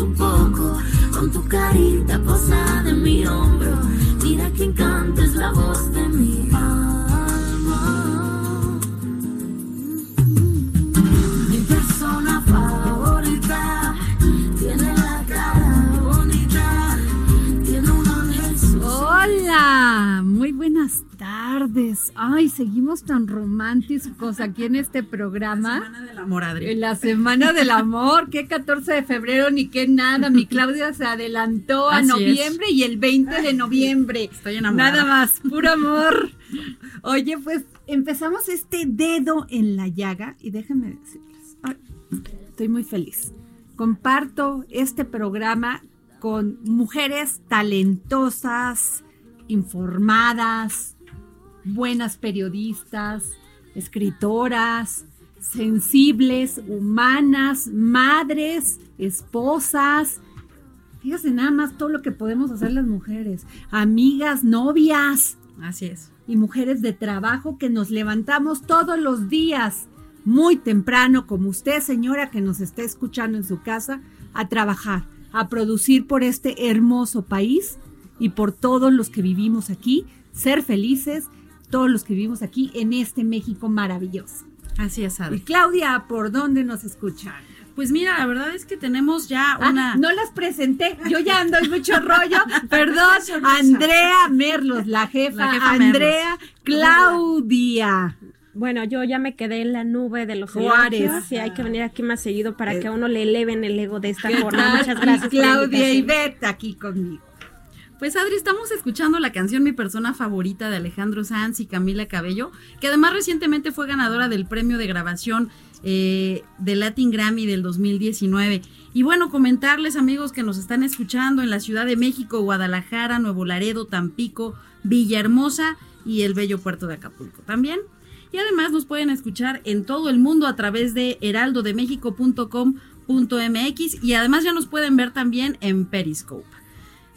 Un poco, con tu carita posada en mi hombro. Mira que encanta es la voz de mi Ay, seguimos tan románticos aquí en este programa. Semana del amor, Adri. En la Semana del Amor, qué 14 de febrero ni qué nada. Mi Claudia se adelantó a Así noviembre y el 20 de noviembre. Estoy enamorada. Nada más, puro amor. Oye, pues empezamos este dedo en la llaga y déjenme decirles, ay, estoy muy feliz. Comparto este programa con mujeres talentosas, informadas, buenas periodistas, escritoras, sensibles, humanas, madres, esposas. Fíjense nada más todo lo que podemos hacer las mujeres. Amigas, novias Así es. y mujeres de trabajo que nos levantamos todos los días, muy temprano, como usted, señora, que nos está escuchando en su casa, a trabajar, a producir por este hermoso país y por todos los que vivimos aquí, ser felices, todos los que vivimos aquí en este México maravilloso. Así es, Y Adri. Claudia, ¿por dónde nos escuchan? Pues mira, la verdad es que tenemos ya Ah, una. no las presenté, yo ya ando en mucho rollo. Perdón, Andrea Merlos, la jefa, La jefa Andrea Claudia. Bueno, yo ya me quedé en la nube de los Juárez. elogios. Sí, hay que venir aquí más seguido para Eh, que a uno le eleven el ego de esta ¿Qué forma. Muchas gracias. Y Claudia y. Beth aquí conmigo. Pues Adri, estamos escuchando la canción Mi persona favorita de Alejandro Sanz y Camila Cabello, que además recientemente fue ganadora del premio de grabación eh, de Latin Grammy del 2019. Y bueno, comentarles amigos que nos están escuchando en la Ciudad de México, Guadalajara, Nuevo Laredo, Tampico, Villahermosa y el bello puerto de Acapulco también. Y además nos pueden escuchar en todo el mundo a través de heraldodemexico.com.mx y además ya nos pueden ver también en Periscope.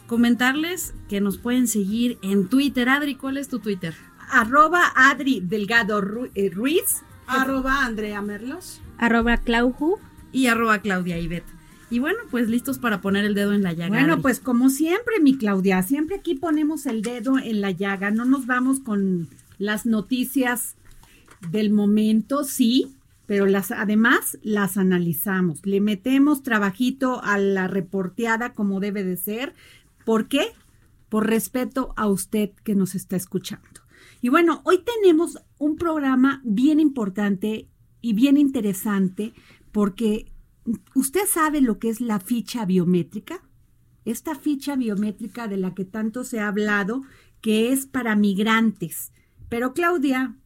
Comentarles que nos pueden seguir en Twitter. Adri, ¿cuál es tu Twitter? Arroba Adri Delgado eh, Ruiz. Arroba Andrea Merlos. Arroba Clauju. Y arroba Claudia Ibet. Y bueno, pues listos para poner el dedo en la llaga. Bueno, Adri. pues como siempre, mi Claudia, siempre aquí ponemos el dedo en la llaga. No nos vamos con las noticias del momento, sí, pero las además las analizamos. Le metemos trabajito a la reporteada como debe de ser. ¿Por qué? Por respeto a usted que nos está escuchando. Y bueno, hoy tenemos un programa bien importante y bien interesante porque usted sabe lo que es la ficha biométrica. Esta ficha biométrica de la que tanto se ha hablado, que es para migrantes. Pero Claudia,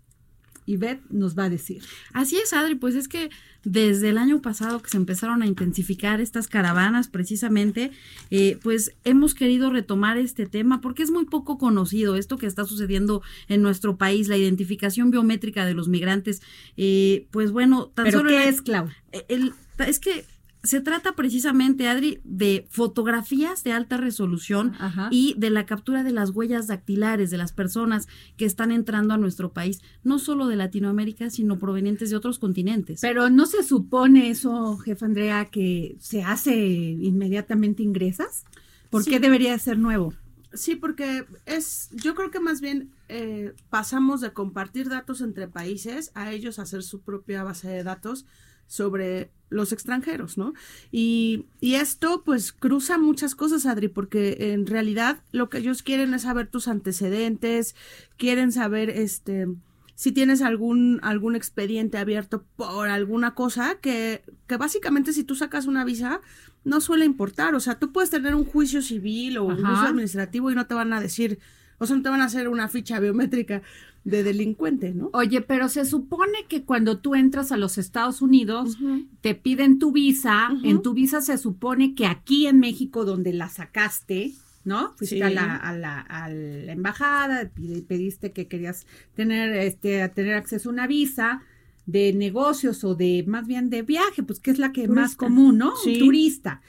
Ivette nos va a decir. Así es, Adri, pues es que desde el año pasado que se empezaron a intensificar estas caravanas precisamente, eh, pues hemos querido retomar este tema porque es muy poco conocido esto que está sucediendo en nuestro país, la identificación biométrica de los migrantes. Eh, pues bueno, tan ¿Pero solo qué el- es, Clau? el- es que se trata precisamente, Adri, de fotografías de alta resolución Ajá. y de la captura de las huellas dactilares de las personas que están entrando a nuestro país, no solo de Latinoamérica, sino provenientes de otros continentes. Pero no se supone eso, jefa Andrea, que se hace inmediatamente ingresas. ¿Por Sí. qué debería ser nuevo? Sí, porque es, yo creo que más bien eh, pasamos de compartir datos entre países a ellos hacer su propia base de datos sobre los extranjeros, ¿no? Y, y esto pues cruza muchas cosas, Adri, porque en realidad lo que ellos quieren es saber tus antecedentes, quieren saber este si tienes algún, algún expediente abierto por alguna cosa, que, que básicamente si tú sacas una visa, no suele importar. O sea, tú puedes tener un juicio civil o un juicio administrativo y no te van a decir, o sea, no te van a hacer una ficha biométrica de delincuente, ¿no? Oye, pero se supone que cuando tú entras a los Estados Unidos, te piden tu visa. En tu visa se supone que aquí en México, donde la sacaste, ¿no? Fuiste Sí. a, la, a, la, a la embajada, pediste que querías tener, este, tener acceso a una visa de negocios o de más bien de viaje, pues que es la que más común, ¿no? Sí. Turista.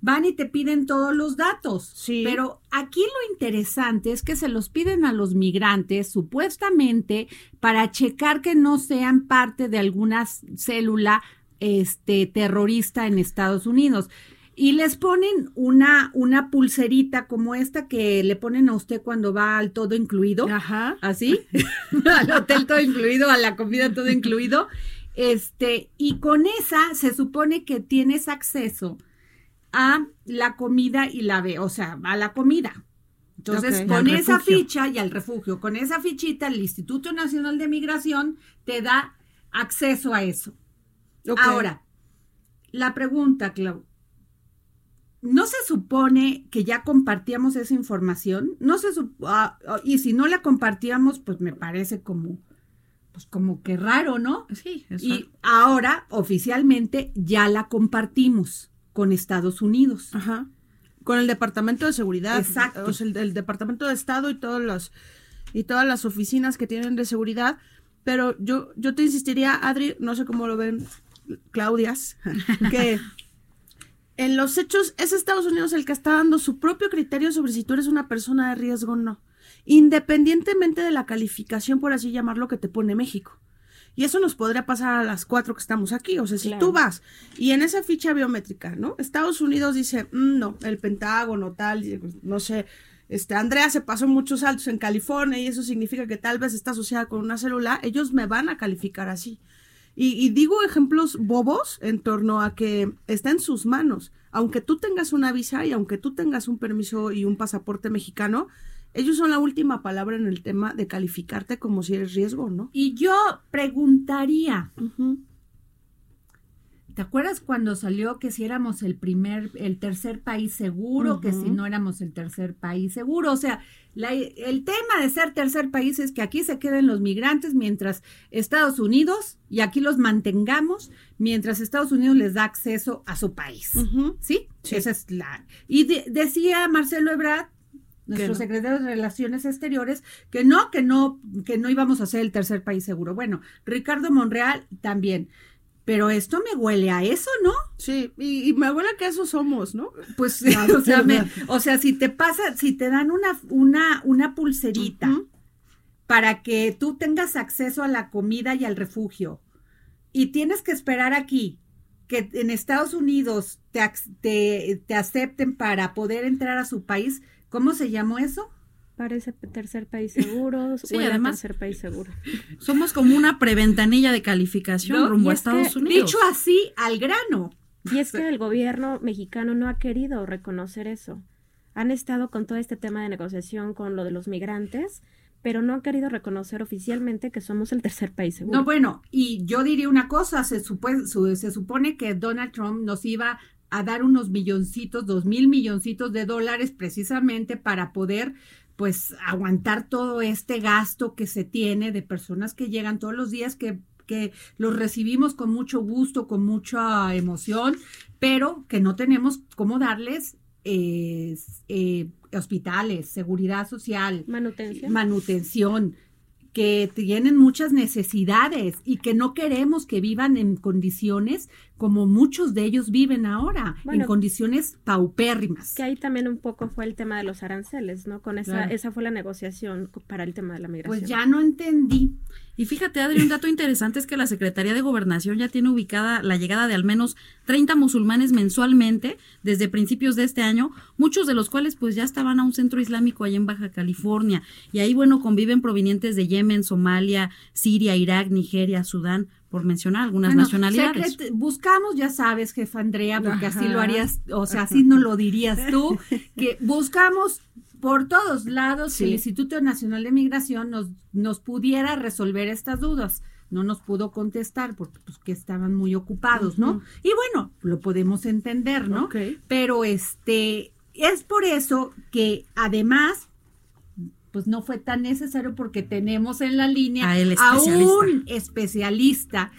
Van y te piden todos los datos. Sí. Pero aquí lo interesante es que se los piden a los migrantes supuestamente para checar que no sean parte de alguna célula este, terrorista en Estados Unidos. Y les ponen una, una pulserita como esta que le ponen a usted cuando va al todo incluido. Ajá. ¿Así? al hotel todo incluido, a la comida todo incluido. Este, y con esa se supone que tienes acceso a la comida y la ve, o sea, a la comida. Entonces, con esa refugio. ficha y al refugio, con esa fichita, el Instituto Nacional de Migración te da acceso a eso. Ahora, la pregunta, Clau. ¿No se supone que ya compartíamos esa información? No se ah, y si no la compartíamos, pues me parece como, pues como que raro, ¿no? Sí, eso. Y ahora, oficialmente, ya la compartimos con Estados Unidos. Ajá. Con el Departamento de Seguridad. Exacto. O sea, el, el Departamento de Estado y todos los y todas las oficinas que tienen de seguridad. Pero yo, yo te insistiría, Adri, no sé cómo lo ven Claudias, que en los hechos es Estados Unidos el que está dando su propio criterio sobre si tú eres una persona de riesgo o no, independientemente de la calificación, por así llamarlo, que te pone México. Y eso nos podría pasar a las cuatro que estamos aquí. O sea, si Claro. tú vas y en esa ficha biométrica, ¿no? Estados Unidos dice, "Mm, no, el Pentágono, tal, pues, no sé, este, Andrea se pasó muchos saltos en California y eso significa que tal vez está asociada con una célula, ellos me van a calificar así. Y, y digo ejemplos bobos en torno a que está en sus manos. Aunque tú tengas una visa y aunque tú tengas un permiso y un pasaporte mexicano, ellos son la última palabra en el tema de calificarte como si eres riesgo, ¿no? Y yo preguntaría. ¿te acuerdas cuando salió que si éramos el primer, el tercer país seguro, que si no éramos el tercer país seguro? O sea, la- el tema de ser tercer país es que aquí se queden los migrantes mientras Estados Unidos, y aquí los mantengamos, mientras Estados Unidos les da acceso a su país. ¿Sí? Sí. Esa es la. Y de- decía Marcelo Ebrard, nuestro no. secretario de Relaciones Exteriores, que no, que no, que no íbamos a ser el tercer país seguro. Bueno, Ricardo Monreal también. Pero esto me huele a eso, ¿no? Sí, y, y me abuela que eso somos, ¿no? Pues, o, sea, me- o sea, si te pasa, si te dan una, una, una pulserita para que tú tengas acceso a la comida y al refugio, y tienes que esperar aquí que en Estados Unidos te, te, te acepten para poder entrar a su país, ¿cómo se llamó eso? Parece tercer país seguro, Sí, a además- tercer país seguro. Somos como una preventanilla de calificación ¿No? rumbo a que, Estados Unidos. Dicho así, al grano. Y es que el gobierno mexicano no ha querido reconocer eso. Han estado con todo este tema de negociación con lo de los migrantes, pero no han querido reconocer oficialmente que somos el tercer país seguro. No, bueno, y yo diría una cosa, se, supue- su- se supone que Donald Trump nos iba a dar unos milloncitos, dos mil milloncitos de dólares precisamente para poder pues aguantar todo este gasto que se tiene de personas que llegan todos los días que que los recibimos con mucho gusto, con mucha emoción, pero que no tenemos cómo darles eh, eh, hospitales, seguridad social, manutención, manutención que tienen muchas necesidades y que no queremos que vivan en condiciones como muchos de ellos viven ahora, en condiciones paupérrimas. Que ahí también un poco fue el tema de los aranceles, ¿no? Con esa, esa fue la negociación para el tema de la migración. Pues ya no entendí. Y fíjate, Adri, un dato interesante es que la Secretaría de Gobernación ya tiene ubicada la llegada de al menos 30 musulmanes mensualmente desde principios de este año, muchos de los cuales pues ya estaban a un centro islámico allá en Baja California. Y ahí, bueno, conviven provenientes de Yemen, Somalia, Siria, Irak, Nigeria, Sudán, por mencionar algunas nacionalidades. buscamos, ya sabes, jefa Andrea, porque así lo harías, o sea, así no lo dirías tú, que buscamos por todos lados el Instituto Nacional de Migración nos, nos pudiera resolver estas dudas. No nos pudo contestar porque pues que estaban muy ocupados, ¿no? Y bueno, lo podemos entender, ¿no? Pero este es por eso que además pues no fue tan necesario porque tenemos en la línea a, un especialista,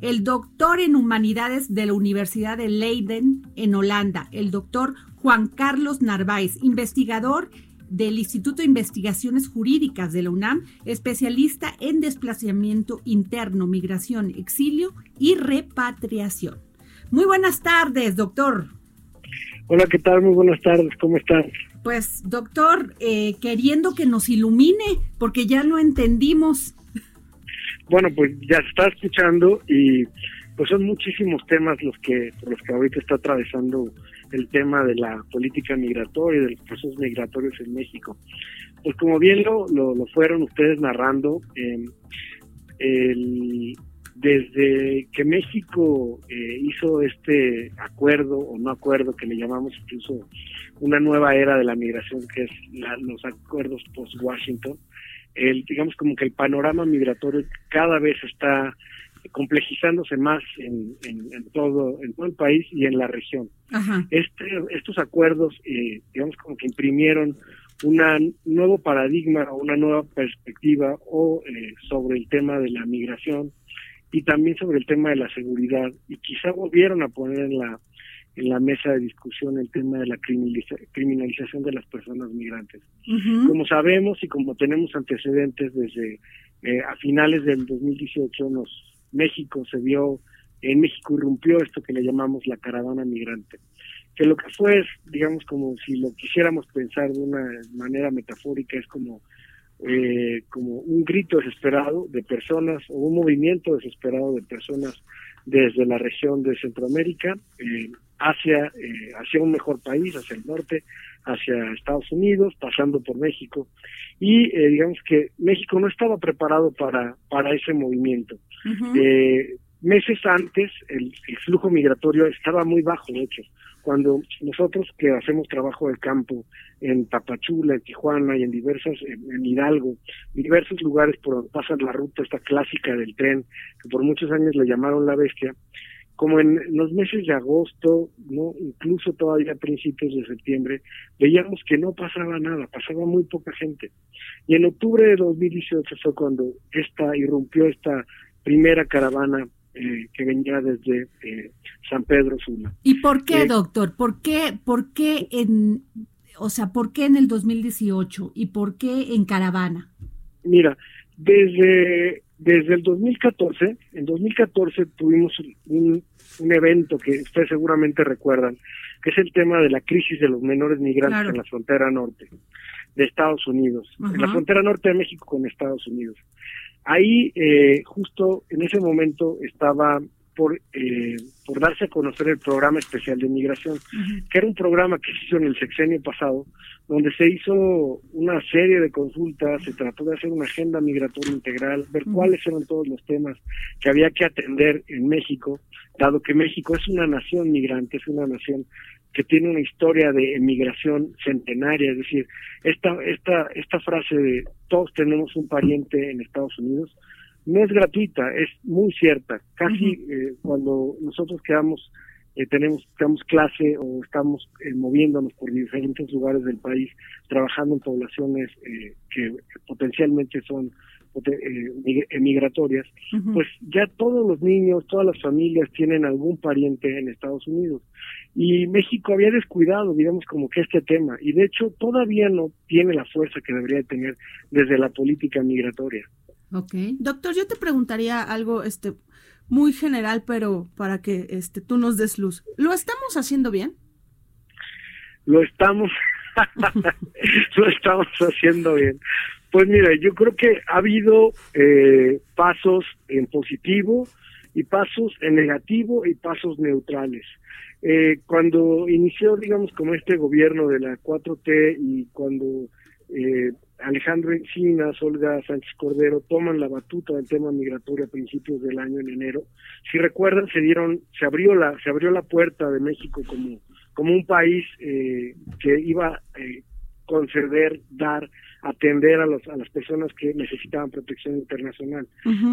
el doctor en humanidades de la Universidad de Leiden en Holanda, el doctor Juan Carlos Narváez, investigador del Instituto de Investigaciones Jurídicas de la UNAM, especialista en desplazamiento interno, migración, exilio y repatriación. Muy buenas tardes, doctor. Hola, ¿qué tal? Muy buenas tardes, ¿cómo están? Pues, doctor, eh, queriendo que nos ilumine, porque ya lo entendimos. Bueno, pues ya está escuchando y pues son muchísimos temas los que por los que ahorita está atravesando el tema de la política migratoria y de los procesos migratorios en México. Pues como bien lo, lo, fueron ustedes narrando, em, desde que México eh, hizo este acuerdo o no acuerdo que le llamamos incluso una nueva era de la migración, que es los acuerdos post-Washington, el, digamos como que el panorama migratorio cada vez está complejizándose más en, todo en todo el país y en la región. Este, estos acuerdos, eh, digamos, como que imprimieron un nuevo paradigma o una nueva perspectiva o eh, sobre el tema de la migración y también sobre el tema de la seguridad y quizá volvieron a poner en la en la mesa de discusión el tema de la criminalización de las personas migrantes. Como sabemos y como tenemos antecedentes desde eh, a finales del 2018 nos México se vio, en México irrumpió esto que le llamamos la caravana migrante, que lo que fue es, digamos, como si lo quisiéramos pensar de una manera metafórica, es como, eh, como un grito desesperado de personas o un movimiento desesperado de personas desde la región de Centroamérica eh, hacia, eh, hacia un mejor país, hacia el norte, hacia Estados Unidos, pasando por México. Y digamos que México no estaba preparado para, para ese movimiento. Eh, meses antes el, flujo migratorio estaba muy bajo, de hecho. Cuando nosotros que hacemos trabajo de campo en Tapachula, en Tijuana y en diversas, en, Hidalgo, diversos lugares por donde pasa la ruta esta clásica del tren, que por muchos años le llamaron la bestia, como en los meses de agosto, no incluso todavía principios de septiembre, veíamos que no pasaba nada, pasaba muy poca gente. Y en octubre de 2018 fue cuando esta irrumpió esta primera caravana eh, que venía desde eh, San Pedro Sula. ¿Y por qué, eh, doctor? ¿Por qué, por qué en, o sea, por qué en el 2018 y por qué en caravana? Mira, desde desde el 2014, en 2014 tuvimos un, un evento que ustedes seguramente recuerdan, que es el tema de la crisis de los menores migrantes en la frontera norte de Estados Unidos, en la frontera norte de México con Estados Unidos. Ahí, eh, justo en ese momento, estaba por, eh, por darse a conocer el programa especial de migración, que era un programa que se hizo en el sexenio pasado, donde se hizo una serie de consultas, se trató de hacer una agenda migratoria integral, ver cuáles eran todos los temas que había que atender en México, dado que México es una nación migrante, es una nación que tiene una historia de emigración centenaria, es decir, esta, esta, esta frase de todos tenemos un pariente en Estados Unidos, no es gratuita, es muy cierta. Casi eh, cuando nosotros quedamos eh, tenemos, tenemos clase o estamos eh, moviéndonos por diferentes lugares del país, trabajando en poblaciones eh, que potencialmente son migratorias, pues ya todos los niños, todas las familias tienen algún pariente en Estados Unidos. Y México había descuidado, digamos, como que este tema, y de hecho todavía no tiene la fuerza que debería tener desde la política migratoria. Ok. Doctor, yo te preguntaría algo, este, muy general, pero para que este, tú nos des luz. ¿Lo estamos haciendo bien? Lo estamos, lo estamos haciendo bien. Pues mira, yo creo que ha habido eh, pasos en positivo y pasos en negativo y pasos neutrales. Eh, cuando inició, digamos, como este gobierno de la 4T y cuando eh, Alejandro Encinas, Olga Sánchez Cordero toman la batuta del tema migratorio a principios del año en enero. Si recuerdan, se dieron, se abrió la, se abrió la puerta de México como, como un país eh, que iba a eh, conceder, dar, atender a, los, a las personas que necesitaban protección internacional.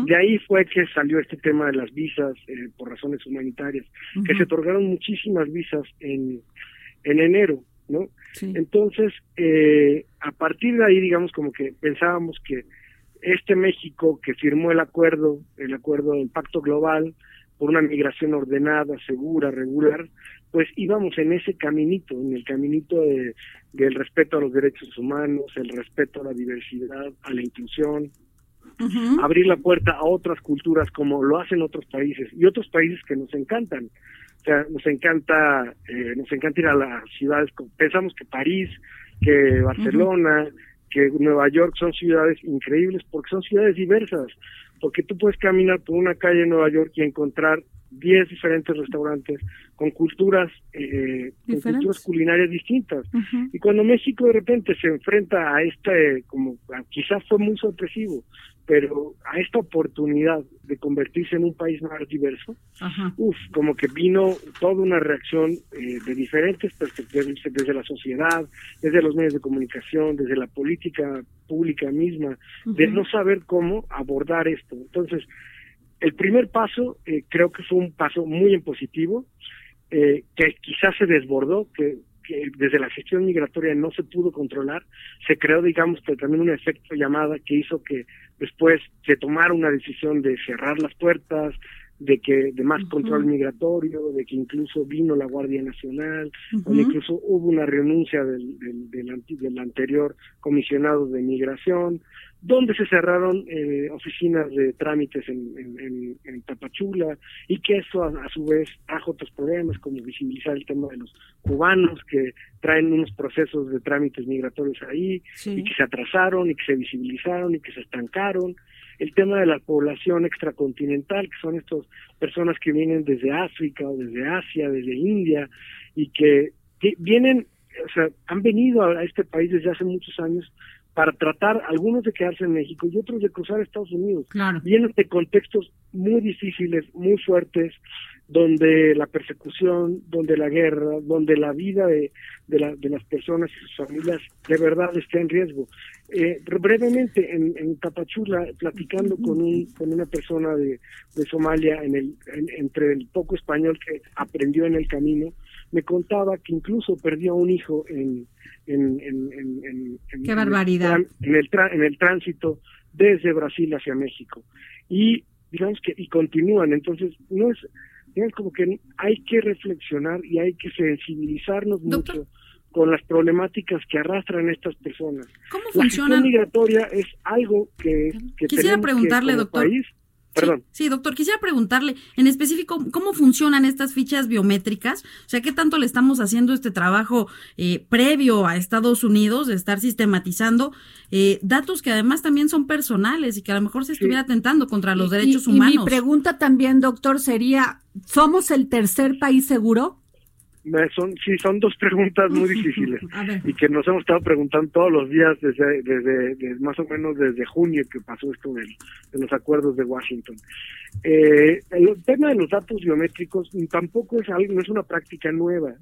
De ahí fue que salió este tema de las visas eh, por razones humanitarias, que se otorgaron muchísimas visas en, en enero. ¿no? Entonces, eh, a partir de ahí, digamos, como que pensábamos que este México que firmó el acuerdo, el acuerdo del Pacto Global por una migración ordenada, segura, regular, pues íbamos en ese caminito, en el caminito de, del respeto a los derechos humanos, el respeto a la diversidad, a la inclusión, abrir la puerta a otras culturas como lo hacen otros países y otros países que nos encantan. O sea, nos encanta, eh, nos encanta ir a las ciudades, pensamos que París, que Barcelona, que Nueva York son ciudades increíbles porque son ciudades diversas, porque tú puedes caminar por una calle en Nueva York y encontrar 10 diferentes restaurantes con culturas, eh, con culturas culinarias distintas. Y cuando México de repente se enfrenta a este, como quizás fue muy sorpresivo, pero a esta oportunidad de convertirse en un país más diverso, uf, como que vino toda una reacción eh, de diferentes perspectivas, desde la sociedad, desde los medios de comunicación, desde la política pública misma, de no saber cómo abordar esto. Entonces, el primer paso eh, creo que fue un paso muy en positivo, eh, que quizás se desbordó, que que desde la gestión migratoria no se pudo controlar, se creó, digamos, que también un efecto llamada que hizo que después se tomara una decisión de cerrar las puertas, de que de más control migratorio, de que incluso vino la Guardia Nacional, o incluso hubo una renuncia del, del, del, anterior comisionado de migración, donde se cerraron eh, oficinas de trámites en, en, en, Tapachula y que eso a, su vez trajo otros problemas como visibilizar el tema de los cubanos que traen unos procesos de trámites migratorios ahí y que se atrasaron y que se visibilizaron y que se estancaron el tema de la población extracontinental, que son estas personas que vienen desde África o desde Asia, desde India, y que, vienen, o sea, han venido a este país desde hace muchos años para tratar, algunos de quedarse en México y otros de cruzar a Estados Unidos. Vienen de contextos muy difíciles, muy fuertes, donde la persecución, donde la guerra, donde la vida de, de, de las personas y sus familias de verdad está en riesgo. Eh, brevemente, en, en, Tapachula, platicando con, un, con una persona de, de Somalia, en el, entre el poco español que aprendió en el camino, me contaba que incluso perdió a un hijo en, en, en, en Qué barbaridad. En el, en el tránsito desde Brasil hacia México. Y digamos que y continúan, entonces no es, es como que hay que reflexionar y hay que sensibilizarnos mucho con las problemáticas que arrastran estas personas. ¿Cómo funciona? La migratoria es algo que, que Quisiera preguntarle, doctor. Perdón. Sí, doctor, quisiera preguntarle en específico cómo funcionan estas fichas biométricas, o sea, qué tanto le estamos haciendo este trabajo eh, previo a Estados Unidos de estar sistematizando eh, datos que además también son personales y que a lo mejor se estuviera atentando contra los derechos humanos. Y mi pregunta también, doctor, sería, ¿somos el tercer país seguro? Son sí son dos preguntas muy difíciles y que nos hemos estado preguntando todos los días desde, desde, más o menos desde junio que pasó esto de, los acuerdos de Washington. Eh, el tema de los datos biométricos tampoco es algo no es una práctica nueva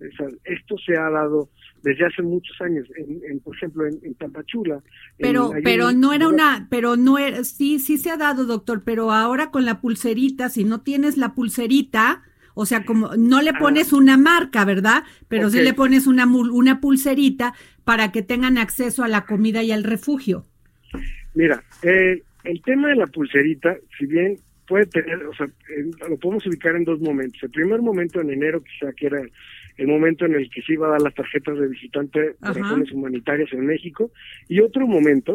esto se ha dado desde hace muchos años en, por ejemplo en, en Tampachula pero pero no era una pero no era sí sí se ha dado doctor pero ahora con la pulserita si no tienes la pulserita O sea, como no le pones una marca, ¿verdad? Pero sí le pones una, una pulserita para que tengan acceso a la comida y al refugio. Mira, eh, el tema de la pulserita, si bien puede tener, o sea, eh, lo podemos ubicar en dos momentos. El primer momento en enero, quizá que era el momento en el que se iba a dar las tarjetas de visitante por razones humanitarias en México, y otro momento,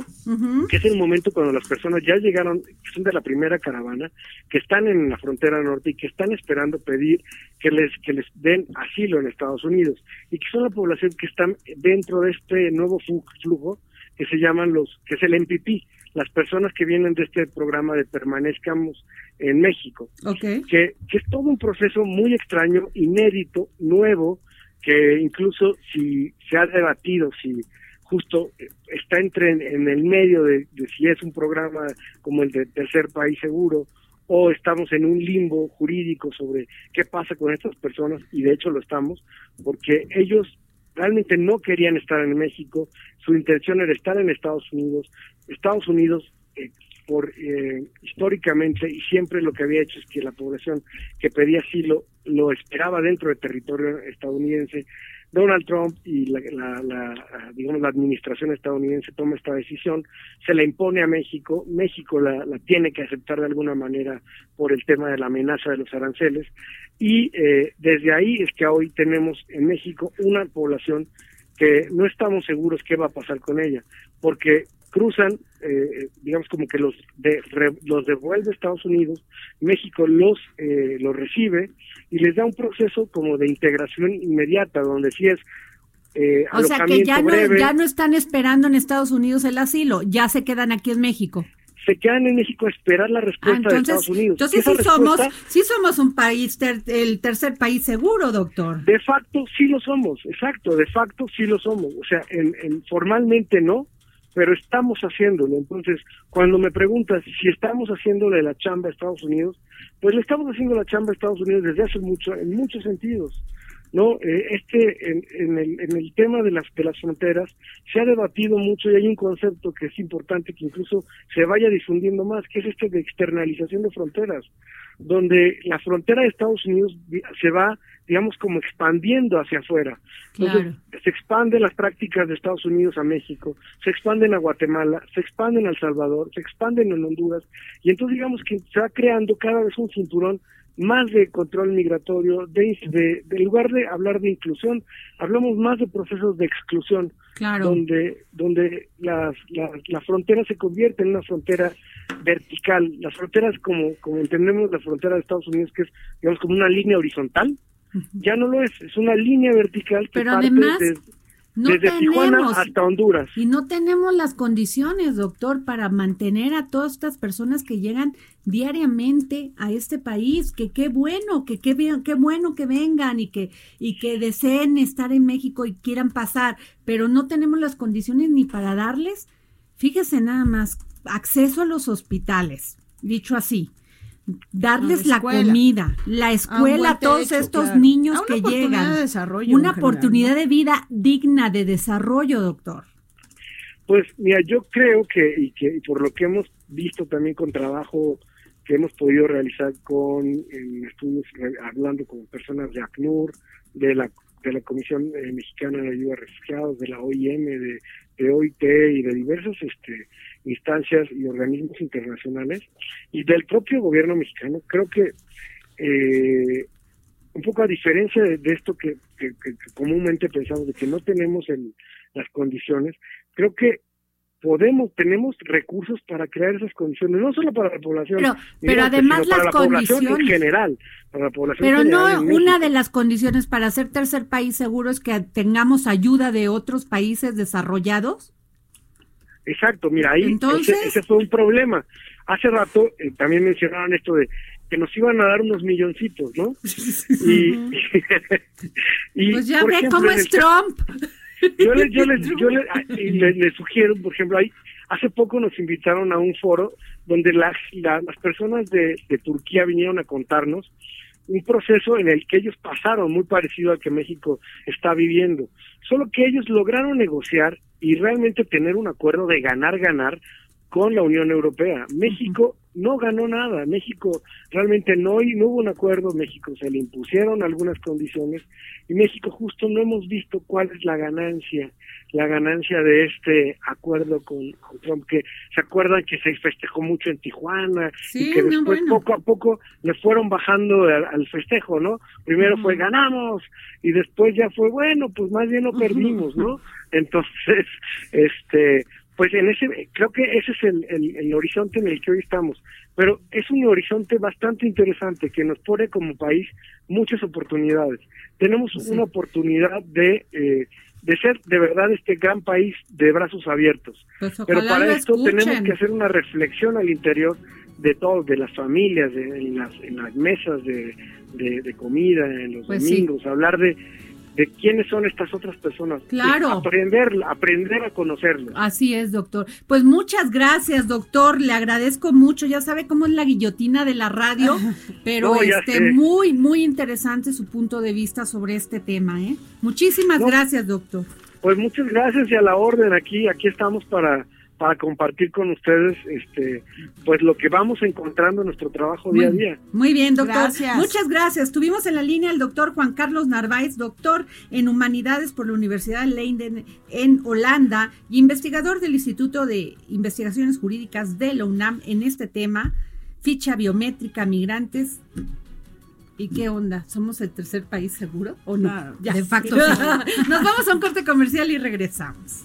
que es el momento cuando las personas ya llegaron, que son de la primera caravana, que están en la frontera norte y que están esperando pedir que les que les den asilo en Estados Unidos. Y que son la población que están dentro de este nuevo flujo que se llaman los que es el MPP, las personas que vienen de este programa de permanezcamos en México. Que, que es todo un proceso muy extraño, inédito, nuevo, que incluso si se ha debatido, si justo eh, está entre en, en el medio de, de si es un programa como el de Tercer País Seguro o estamos en un limbo jurídico sobre qué pasa con estas personas, y de hecho lo estamos, porque ellos realmente no querían estar en México, su intención era estar en Estados Unidos, Estados Unidos eh, por eh, históricamente y siempre lo que había hecho es que la población que pedía asilo lo esperaba dentro del territorio estadounidense. Donald Trump y la, la- digamos la administración estadounidense toma esta decisión, se la impone a México, México la, la tiene que aceptar de alguna manera por el tema de la amenaza de los aranceles y eh, desde ahí es que hoy tenemos en México una población que no estamos seguros qué va a pasar con ella, porque cruzan, eh, digamos como que los de, re- los devuelve a Estados Unidos, México los eh, los recibe y les da un proceso como de integración inmediata, donde sí es eh, O sea que ya no, ya no están esperando en Estados Unidos el asilo, ya se quedan aquí en México. se quedan en México a esperar la Ah, respuesta de entonces, Estados Unidos. entonces sí somos, sí somos un país, ter- el tercer país seguro, doctor. De facto sí lo somos, exacto, de facto sí lo somos. O sea, en, en- formalmente no, pero estamos haciéndolo. Entonces, cuando me preguntas si estamos haciéndole la chamba a Estados Unidos, pues le estamos haciendo la chamba a Estados Unidos desde hace mucho, en muchos sentidos. no Eh, este en, en el, en el tema de las de las fronteras se ha debatido mucho y hay un concepto que es importante que incluso se vaya difundiendo más que es este de externalización de fronteras donde la frontera de Estados Unidos se va digamos como expandiendo hacia afuera entonces se expanden las prácticas de Estados Unidos a México se expanden a Guatemala se expanden a El Salvador se expanden en Honduras y entonces digamos que se va creando cada vez un cinturón más de control migratorio, de, de, de en lugar de hablar de inclusión, hablamos más de procesos de exclusión, Claro. donde donde las, las, la frontera se convierte en una frontera vertical. Las fronteras, como, como entendemos la frontera de Estados Unidos, que es digamos como una línea horizontal, ya no lo es, es una línea vertical que Pero parte además, des- no desde Tijuana tenemos- hasta Honduras. Y no tenemos las condiciones, doctor, para mantener a todas estas personas que llegan diariamente a este país, que qué bueno, que qué, bien- qué bueno que vengan y que, y que deseen estar en México y quieran pasar, pero no tenemos las condiciones ni para darles, fíjese nada más, acceso a los hospitales, dicho así. Darles la comida, la escuela a todos techo, estos claro. niños A una que oportunidad llegan. de desarrollo una general, oportunidad ¿no? de vida digna, de desarrollo, doctor. Pues mira, yo creo que, y que y por lo que hemos visto también con trabajo que hemos podido realizar con en estudios, hablando con personas de ACNUR, de la, de la Comisión eh, Mexicana de Ayuda a Refugiados, de la OIM, de, de OIT y de diversas este, instancias y organismos internacionales, y del propio gobierno mexicano, creo que eh, un poco a diferencia de, de esto que, que- comúnmente pensamos de que no tenemos el, las condiciones, creo que podemos, tenemos recursos para crear esas condiciones, no solo para la población, Pero- además sino para las la población en condiciones. general, para la población Pero general no, una de las condiciones para ser tercer país seguro es que tengamos ayuda de otros países desarrollados. Exacto, mira, ahí Entonces- ese, ese fue un problema. Hace rato eh, también mencionaban esto de que nos iban a dar unos milloncitos, ¿no? Y, y, Pues ya ve ejemplo, cómo es Trump. Yo les, yo les, yo les, ah, y les- les sugiero, por ejemplo, ahí, hace poco nos invitaron a un foro donde las, la- las personas de, de Turquía vinieron a contarnos un proceso en el que ellos pasaron muy parecido al que México está viviendo, solo que ellos lograron negociar y realmente tener un acuerdo de ganar-ganar con la Unión Europea. México no ganó nada. México realmente no, no hubo un acuerdo, México se le impusieron algunas condiciones y México justo no hemos visto cuál es la ganancia, la ganancia de este acuerdo con, Trump, que se acuerdan que se festejó mucho en Tijuana y que después poco a poco le fueron bajando al, festejo, ¿no? Primero fue ganamos y después ya fue bueno, pues más bien no perdimos, ¿no? Entonces, este, pues en ese, creo que ese es el, el, horizonte en el que hoy estamos. Pero es un horizonte bastante interesante que nos pone como país muchas oportunidades. Tenemos una oportunidad de, eh, de ser de verdad este gran país de brazos abiertos. Pues Pero para esto tenemos que hacer una reflexión al interior de todos, de las familias, de, en, las, en las mesas de, de, comida, en los pues domingos, hablar de de quiénes son estas otras personas. Claro. Aprender, aprender a conocerlos. Así es, doctor. Pues muchas gracias, doctor. Le agradezco mucho. Ya sabe cómo es la guillotina de la radio, pero este muy, muy interesante su punto de vista sobre este tema. ¿eh? Muchísimas gracias, doctor. Pues muchas gracias y a la orden aquí, aquí estamos para para compartir con ustedes este pues lo que vamos encontrando en nuestro trabajo día a día. Muy bien, doctor. Muchas gracias. Tuvimos en la línea el doctor Juan Carlos Narváez, doctor en Humanidades por la Universidad de Leiden en Holanda y investigador del Instituto de Investigaciones Jurídicas de la UNAM en este tema, ficha biométrica migrantes. ¿Y qué onda? ¿Somos el tercer país seguro o no? ya. De facto. Nos vamos a un corte comercial y regresamos.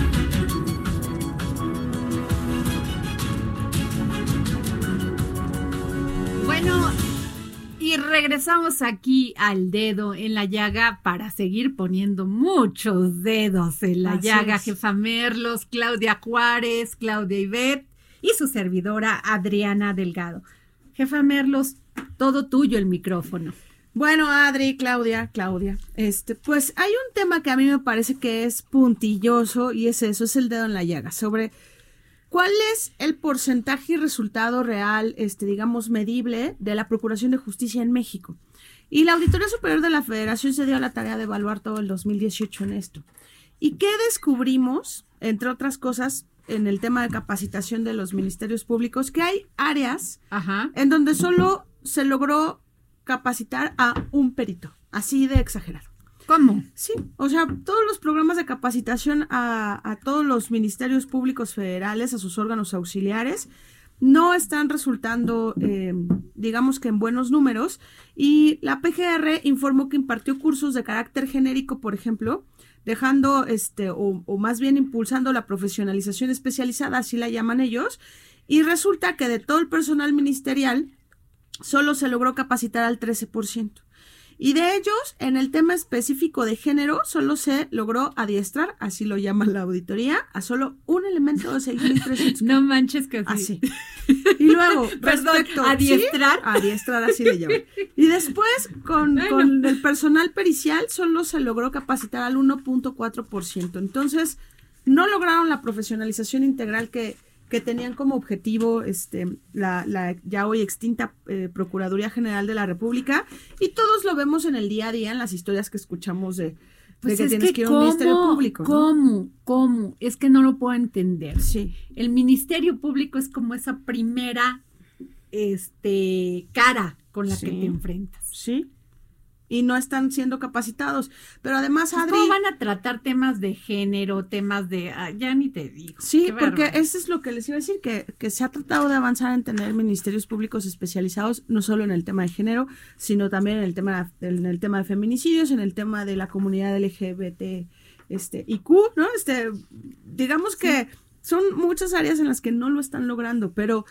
regresamos aquí al dedo en la llaga para seguir poniendo muchos dedos en la llaga. Jefa Merlos, Claudia Juárez, Claudia Ibet y su servidora Adriana Delgado. Jefa Merlos, todo tuyo el micrófono. Bueno, Adri, Claudia, Claudia, este, pues hay un tema que a mí me parece que es puntilloso y es eso, es el dedo en la llaga, sobre ¿Cuál es el porcentaje y resultado real, este, digamos, medible de la Procuración de Justicia en México? Y la Auditoría Superior de la Federación se dio a la tarea de evaluar todo el 2018 en esto. ¿Y qué descubrimos, entre otras cosas, en el tema de capacitación de los ministerios públicos? Que hay áreas en donde solo se logró capacitar a un perito, así de exagerado. ¿Cómo? Sí, o sea, todos los programas de capacitación a, todos los ministerios públicos federales, a sus órganos auxiliares, no están resultando, eh, digamos que en buenos números. Y la PGR informó que impartió cursos de carácter genérico, por ejemplo, dejando, este, o, o más bien impulsando la profesionalización especializada, así la llaman ellos. Y resulta que de todo el personal ministerial, solo se logró capacitar al 13%. Y de ellos, en el tema específico de género, solo se logró adiestrar, así lo llama la auditoría, a solo un elemento de 6.300. no manches que así. Y luego, respecto, adiestrar. Adiestrar, así le llaman. Y después, con, con el personal pericial, solo se logró capacitar al 1.4%. Entonces, no lograron la profesionalización integral que que tenían como objetivo este, la, la ya hoy extinta eh, Procuraduría General de la República y todos lo vemos en el día a día en las historias que escuchamos de, pues que tienes que, ir a un ministerio público. ¿Cómo? ¿Cómo? Es que no lo puedo entender. Sí. El ministerio público es como esa primera este, cara con la que te enfrentas. Sí. Y no están siendo capacitados. Pero además, Pues, Adri... ¿Cómo van a tratar temas de género, temas de... ah, ya ni te digo. Sí, porque eso es lo que les iba a decir, que, que se ha tratado de avanzar en tener ministerios públicos especializados, no solo en el tema de género, sino también en el tema, en el tema de feminicidios, en el tema de la comunidad LGBT este, IQ, ¿no? Este, digamos que son muchas áreas en las que no lo están logrando, pero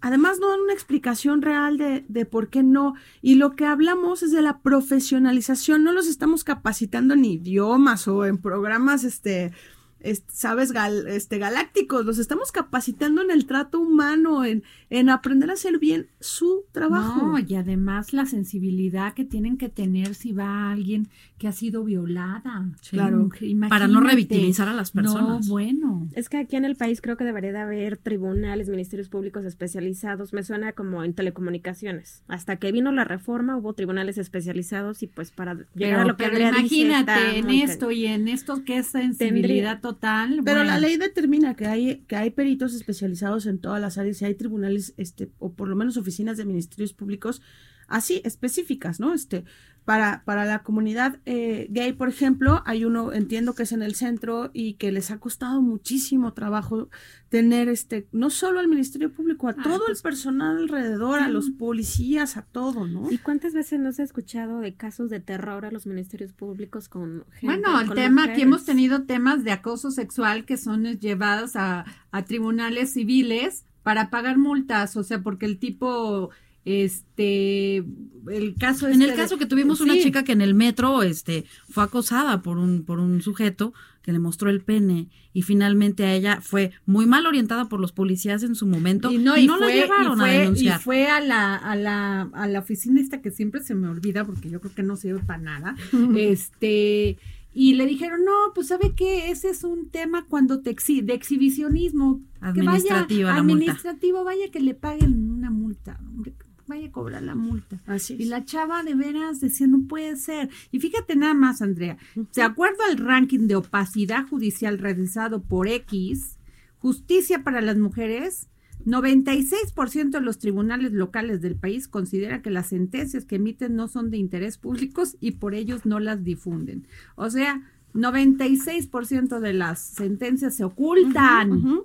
además no dan una explicación real de, de por qué no. Y lo que hablamos es de la profesionalización, no los estamos capacitando en idiomas o en programas, este, es- sabes, gal- este, galácticos, los estamos capacitando en el trato humano, en, en aprender a hacer bien su trabajo. No, y además la sensibilidad que tienen que tener si va alguien que ha sido violada. Claro. Imagínate. Para no revictimizar a las personas. No, bueno. Es que aquí en el país creo que debería de haber tribunales, ministerios públicos especializados. Me suena como en telecomunicaciones. Hasta que vino la reforma hubo tribunales especializados y pues para llegar Pero, a lo que pero dice, imagínate en esto y en esto que es sensibilidad total. Pero la ley determina que hay, que hay peritos especializados en todas las áreas y hay tribunales, este, o por lo menos oficinas de ministerios públicos así, específicas, ¿no? Este, para, para la comunidad eh, gay, por ejemplo, hay uno, entiendo que es en el centro y que les ha costado muchísimo trabajo tener este, no solo al Ministerio Público, a Ah, todo pues, el personal alrededor, a los policías, a todo, ¿no? ¿Y cuántas veces no se ha escuchado de casos de terror a los ministerios públicos con gente? Bueno, el con tema, aquí hemos tenido temas de acoso sexual que son llevados a, a tribunales civiles para pagar multas, o sea, porque el tipo, este, el caso En este el de- caso que tuvimos una chica que en el metro este fue acosada por un por un sujeto que le mostró el pene y finalmente a ella fue muy mal orientada por los policías en su momento y no, y la fue, llevaron y fue, a y denunciar. fue a la, a la, a la oficina esta que siempre se me olvida porque yo creo que no sirve para nada, este, y le dijeron, no, pues sabe qué, ese es un tema cuando te exhi de exhibicionismo, que vaya multa. administrativo, vaya que le paguen una multa, hombre, vaya a cobrar la multa. Así Y es. la chava de veras decía, no puede ser. Y fíjate nada más, Andrea, de acuerdo al ranking de opacidad judicial realizado por X, Justicia para las Mujeres, 96% de los tribunales locales del país consideran que las sentencias que emiten no son de interés público y por ellos no las difunden. O sea, 96% de las sentencias se ocultan.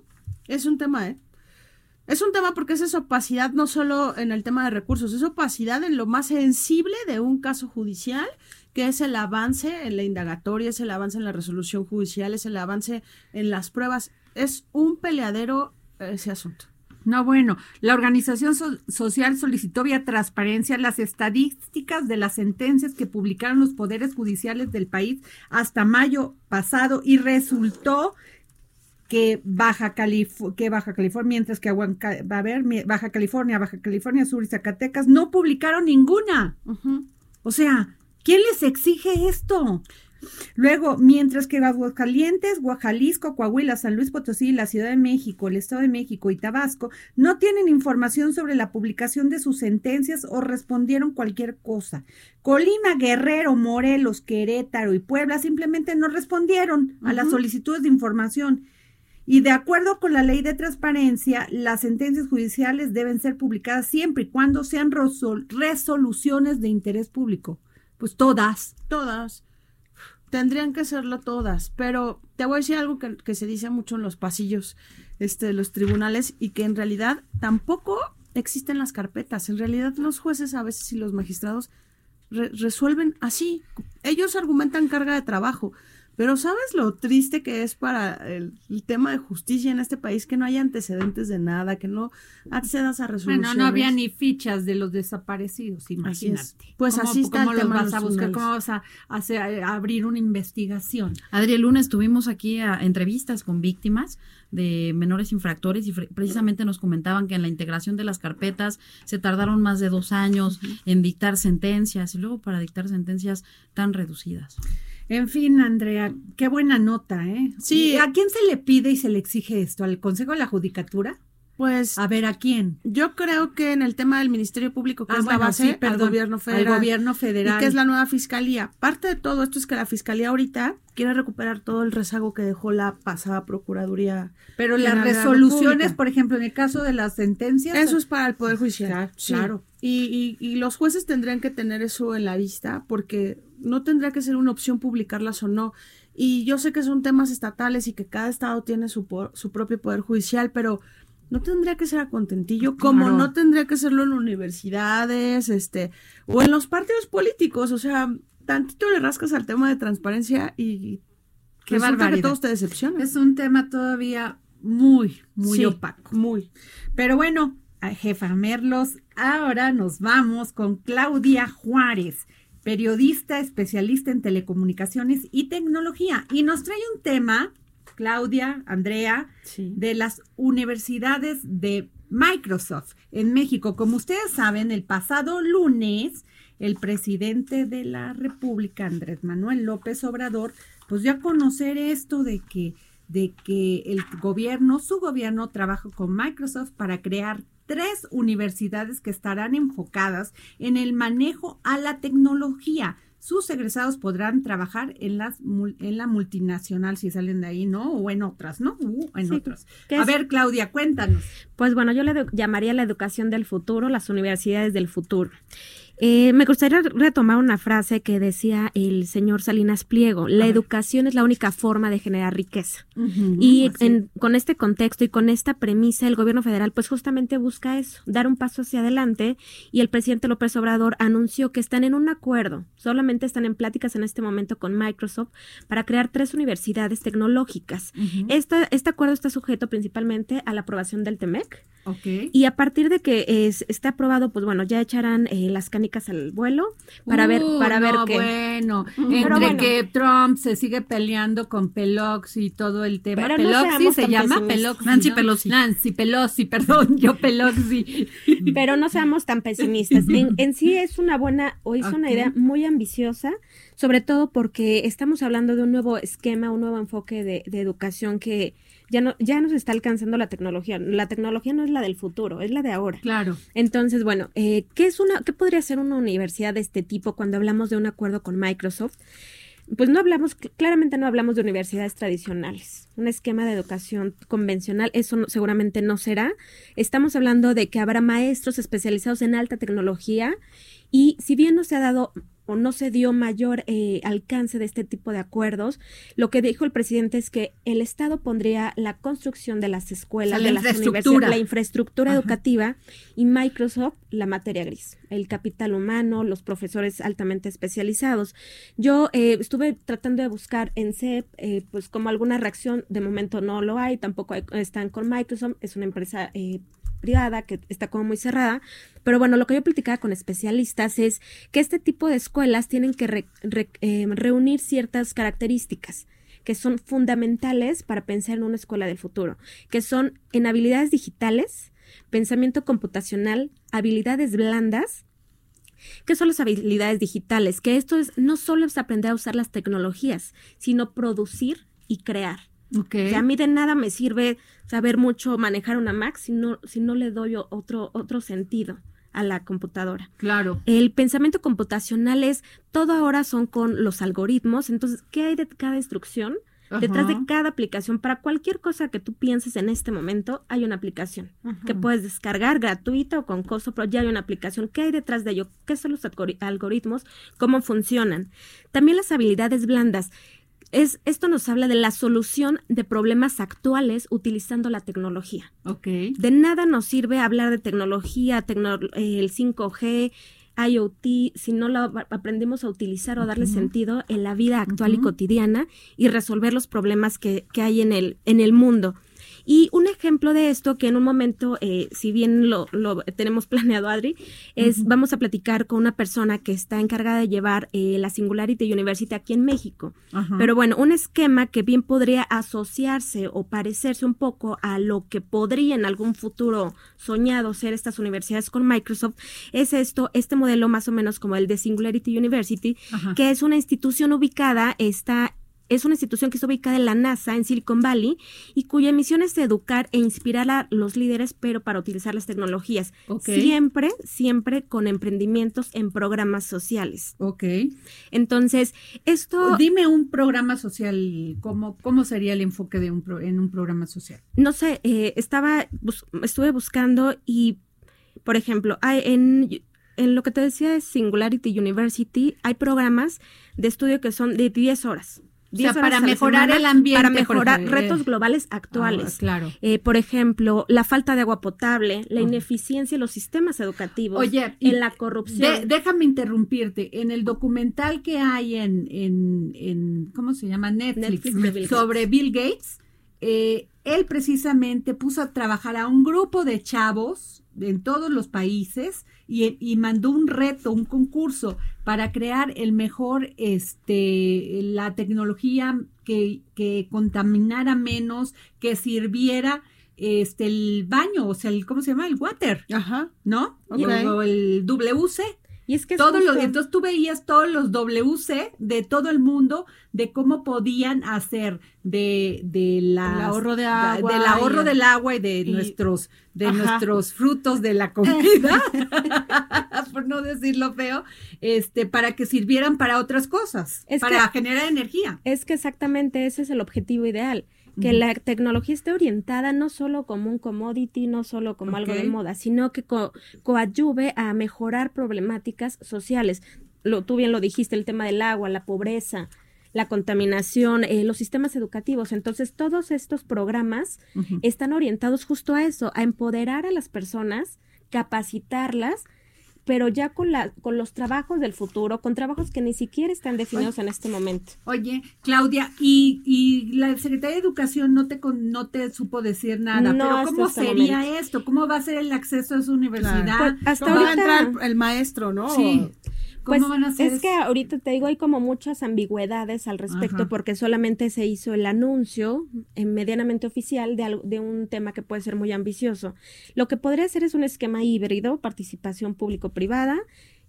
Es un tema, ¿eh? Es un tema porque es esa opacidad no solo en el tema de recursos, es opacidad en lo más sensible de un caso judicial, que es el avance en la indagatoria, es el avance en la resolución judicial, es el avance en las pruebas. Es un peleadero ese asunto. No, bueno, la organización so- social solicitó vía transparencia las estadísticas de las sentencias que publicaron los poderes judiciales del país hasta mayo pasado y resultó que Baja, Calif- que Baja California, mientras que Aguanca- va a haber Baja California, Baja California Sur y Zacatecas no publicaron ninguna. O sea, ¿quién les exige esto? Luego, mientras que Aguascalientes, Jalisco, Coahuila, San Luis Potosí, la Ciudad de México, el Estado de México y Tabasco no tienen información sobre la publicación de sus sentencias o respondieron cualquier cosa. Colima, Guerrero, Morelos, Querétaro y Puebla simplemente no respondieron a las solicitudes de información. Y de acuerdo con la ley de transparencia, las sentencias judiciales deben ser publicadas siempre y cuando sean resol- resoluciones de interés público. Pues todas. Todas. Tendrían que serlo todas, pero te voy a decir algo que, se dice mucho en los pasillos este, de los tribunales y que en realidad tampoco existen las carpetas. En realidad los jueces a veces y los magistrados re- resuelven así. Ellos argumentan carga de trabajo, pero ¿sabes lo triste que es para el, el tema de justicia en este país? Que no hay antecedentes de nada, que no accedas a resoluciones. Bueno, no había ni fichas de los desaparecidos, Así imagínate. es. Pues ¿Cómo- así está ¿Cómo el tema vas a buscar? ¿Cómo vas a, hacer- a abrir una investigación? Adri, el lunes tuvimos aquí a- entrevistas con víctimas de menores infractores y precisamente nos comentaban que en la integración de las carpetas se tardaron más de dos años en dictar sentencias y luego para dictar sentencias tan reducidas. En fin, Andrea, qué buena nota, ¿eh? Sí. ¿Y ¿A quién se le pide y se le exige esto? ¿Al Consejo de la Judicatura? Pues A ver, ¿a quién? yo creo que en el tema del Ministerio Público, que Ah, es bueno, la base, sí, al gobierno al federal. gobierno federal. Y que es la nueva fiscalía. Parte de todo esto es que la fiscalía ahorita quiere recuperar todo el rezago que dejó la pasada Procuraduría. Pero las la resoluciones, por ejemplo, en el caso de las sentencias. Eso es para el Poder Judicial. Claro, sí. claro. Y, y, y los jueces tendrían que tener eso en la vista porque no tendría que ser una opción publicarlas o no. Y yo sé que son temas estatales y que cada estado tiene su, po- su propio Poder Judicial, pero no tendría que ser a contentillo, como Claro. no tendría que serlo en universidades, este, o en los partidos políticos. O sea, tantito le rascas al tema de transparencia y Qué resulta que todos te decepcionan. Es un tema todavía muy, muy Sí, opaco. Muy. Pero bueno, a jefa Merlos, ahora nos vamos con Claudia Juárez, periodista especialista en telecomunicaciones y tecnología. Y nos trae un tema, Claudia, Andrea, Sí. de las universidades de Microsoft en México. Como ustedes saben, el pasado lunes, el presidente de la República, Andrés Manuel López Obrador, pues dio a conocer esto de que, de que el gobierno, su gobierno, trabaja con Microsoft para crear tres universidades que estarán enfocadas en el manejo a la tecnología. Sus egresados podrán trabajar en, las, en la multinacional, si salen de ahí, ¿no? O en otras, ¿no? Uh, en Sí, otras. ¿qué A ver, Claudia, cuéntanos. Pues bueno, yo le llamaría la educación del futuro, las universidades del futuro. Eh, me gustaría retomar una frase que decía el señor Salinas Pliego, la educación es la única forma de generar riqueza. Y en- con este contexto y con esta premisa, el gobierno federal pues justamente busca eso, dar un paso hacia adelante y el presidente López Obrador anunció que están en un acuerdo, solamente están en pláticas en este momento con Microsoft para crear tres universidades tecnológicas. Esta- este acuerdo está sujeto principalmente a la aprobación del TEMEC Ok. y a partir de que es, esté aprobado, pues bueno, ya echarán eh, las canicas al vuelo para ver, Uh, para ver qué. bueno, entre bueno. que Trump se sigue peleando con Pelosi y todo el tema. Pero no se tan llama pesimistas. Pelosi. Nancy ¿no? Pelosi. Nancy Pelosi, perdón, yo Pelosi. Pero no seamos tan pesimistas. En, en sí es una buena, o es una idea muy ambiciosa, sobre todo porque estamos hablando de un nuevo esquema, un nuevo enfoque de, de educación que ya no, ya nos está alcanzando la tecnología. La tecnología no es la del futuro, es la de ahora. Claro. Entonces, bueno, eh, ¿qué es una, qué podría ser una universidad de este tipo cuando hablamos de un acuerdo con Microsoft? Pues no hablamos, claramente no hablamos de universidades tradicionales, un esquema de educación convencional, eso no- seguramente no será. Estamos hablando de que habrá maestros especializados en alta tecnología y si bien no se ha dado o no se dio mayor eh, alcance de este tipo de acuerdos, lo que dijo el presidente es que el Estado pondría la construcción de las escuelas, O sea, la de las universidades, la infraestructura Ajá. educativa y Microsoft la materia gris, el capital humano, los profesores altamente especializados. Yo eh, estuve tratando de buscar en CEP, eh, pues como alguna reacción, de momento no lo hay, tampoco hay- están con Microsoft, es una empresa eh, privada que está como muy cerrada, pero bueno, lo que yo platicaba con especialistas es que este tipo de escuelas tienen que eh, reunir ciertas características que son fundamentales para pensar en una escuela del futuro, que son en habilidades digitales, pensamiento computacional, habilidades blandas. ¿Qué son las habilidades digitales? Que esto es no solo es aprender a usar las tecnologías, sino producir y crear. Ok. Que a mí de nada me sirve saber mucho manejar una Mac si no, si no le doy o- otro, otro sentido a la computadora. Claro. El pensamiento computacional es, todo ahora son con los algoritmos, entonces, ¿qué hay de cada instrucción? Detrás de cada aplicación, para cualquier cosa que tú pienses en este momento, hay una aplicación que puedes descargar gratuita o con costo, pero ya hay una aplicación. ¿Qué hay detrás de ello? ¿Qué son los algori- algoritmos? ¿Cómo funcionan? También las habilidades blandas. Es, esto nos habla de la solución de problemas actuales utilizando la tecnología. Ok. De nada nos sirve hablar de tecnología, tecno- eh, el 5G, IoT, si no lo ap- aprendemos a utilizar o a darle sentido en la vida actual y cotidiana y resolver los problemas que, que hay en el, en el mundo. Y un ejemplo de esto, que en un momento, eh, si bien lo, lo tenemos planeado, Adri, es vamos a platicar con una persona que está encargada de llevar eh, la Singularity University aquí en México. Pero bueno, un esquema que bien podría asociarse o parecerse un poco a lo que podría en algún futuro soñado ser estas universidades con Microsoft, es esto, este modelo más o menos como el de Singularity University, que es una institución ubicada, está es una institución que está ubicada en la NASA, en Silicon Valley, y cuya misión es educar e inspirar a los líderes, pero para utilizar las tecnologías. Siempre, siempre con emprendimientos en programas sociales. Ok. Entonces, esto... Dime un programa social, ¿cómo, cómo sería el enfoque de un en un programa social? No sé, eh, estaba, estuve buscando y, por ejemplo, hay en en lo que te decía de Singularity University, hay programas de estudio que son de 10 horas. O sea, para mejorar el ambiente. Para mejorar retos globales actuales. Ah, claro. Eh, por ejemplo, la falta de agua potable, la ineficiencia en los sistemas educativos, Oye, en la corrupción. déjame interrumpirte. En el documental que hay en, en, en ¿cómo se llama? Netflix, sobre Bill Gates, eh, él precisamente puso a trabajar a un grupo de chavos en todos los países y, mandó un reto, un concurso para crear el mejor, este, la tecnología que, que contaminara menos, que sirviera este el baño, o sea, el, ¿cómo se llama? El water. Ajá. ¿No? O el WC. Y es que todos los, entonces tú veías todos los WC de todo el mundo de cómo podían hacer de, de la ahorro de agua, del ahorro del agua y de nuestros de nuestros frutos de la comida, por no decirlo feo, este para que sirvieran para otras cosas, para generar energía. Es que exactamente ese es el objetivo ideal que la tecnología esté orientada no solo como un commodity, no solo como algo de moda, sino que coadyuve a mejorar problemáticas sociales. Lo, tú bien lo dijiste, el tema del agua, la pobreza, la contaminación, eh, los sistemas educativos. Entonces, todos estos programas están orientados justo a eso, a empoderar a las personas, capacitarlas pero ya con, la, con los trabajos del futuro, con trabajos que ni siquiera están definidos en este momento. Oye, Claudia, y, y la Secretaría de Educación no te no te supo decir nada, pero ¿cómo este sería esto? ¿Cómo va a ser el acceso a su universidad? Pues, hasta ¿Cómo va a entrar el maestro, no? Sí. ¿Cómo pues es que ahorita te digo, hay como muchas ambigüedades al respecto porque solamente se hizo el anuncio eh, medianamente oficial de, de un tema que puede ser muy ambicioso. Lo que podría ser es un esquema híbrido, participación público-privada,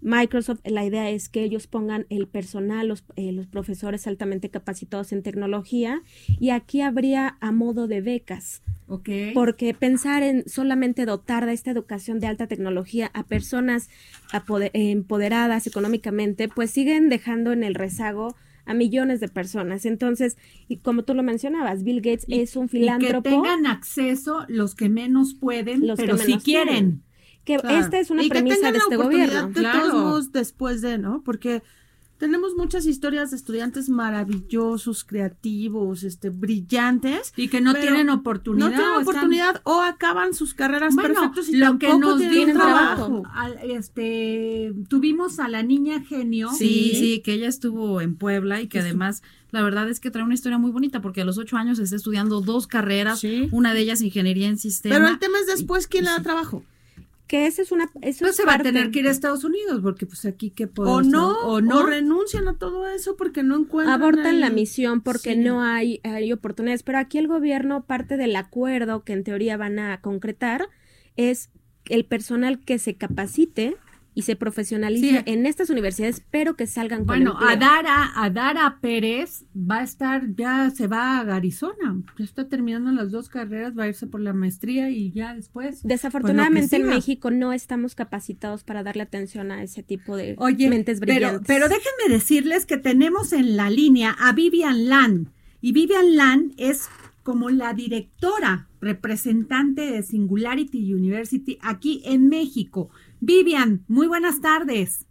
Microsoft, la idea es que ellos pongan el personal, los, eh, los, profesores altamente capacitados en tecnología, y aquí habría a modo de becas. Porque pensar en solamente dotar de esta educación de alta tecnología a personas empoderadas económicamente, pues siguen dejando en el rezago a millones de personas. Entonces, y como tú lo mencionabas, Bill Gates es un filántropo. Y que tengan acceso los que menos pueden, los pero que si quieren que esta es una premisa de este gobierno. De todos modos, después de, ¿no? Porque tenemos muchas historias de estudiantes maravillosos, creativos, este, brillantes. Y que no tienen oportunidad. No tienen oportunidad o acaban sus carreras perfectos y lo que nos tienen trabajo. este, tuvimos a la niña genio. Sí, sí, que ella estuvo en Puebla y que además la verdad es que trae una historia muy bonita porque a los ocho años está estudiando dos carreras, una de ellas ingeniería en sistemas. Pero el tema es después quién le da trabajo que esa es una eso pues se va a tener que ir a Estados Unidos porque pues aquí que o no o no renuncian a todo eso porque no encuentran abortan la misión porque no hay, hay oportunidades. Pero aquí el gobierno parte del acuerdo que en teoría van a concretar es el personal que se capacite y se profesionalice en estas universidades, pero que salgan con Bueno, Adara, Adara Pérez va a estar, ya se va a Arizona, ya está terminando las dos carreras, va a irse por la maestría y ya después. Pues, Desafortunadamente en México no estamos capacitados para darle atención a ese tipo de mentes brillantes. Pero, pero déjenme decirles que tenemos en la línea a Vivian Lan, y Vivian Lan es como la directora representante de Singularity University aquí en México. Vivian, muy buenas tardes.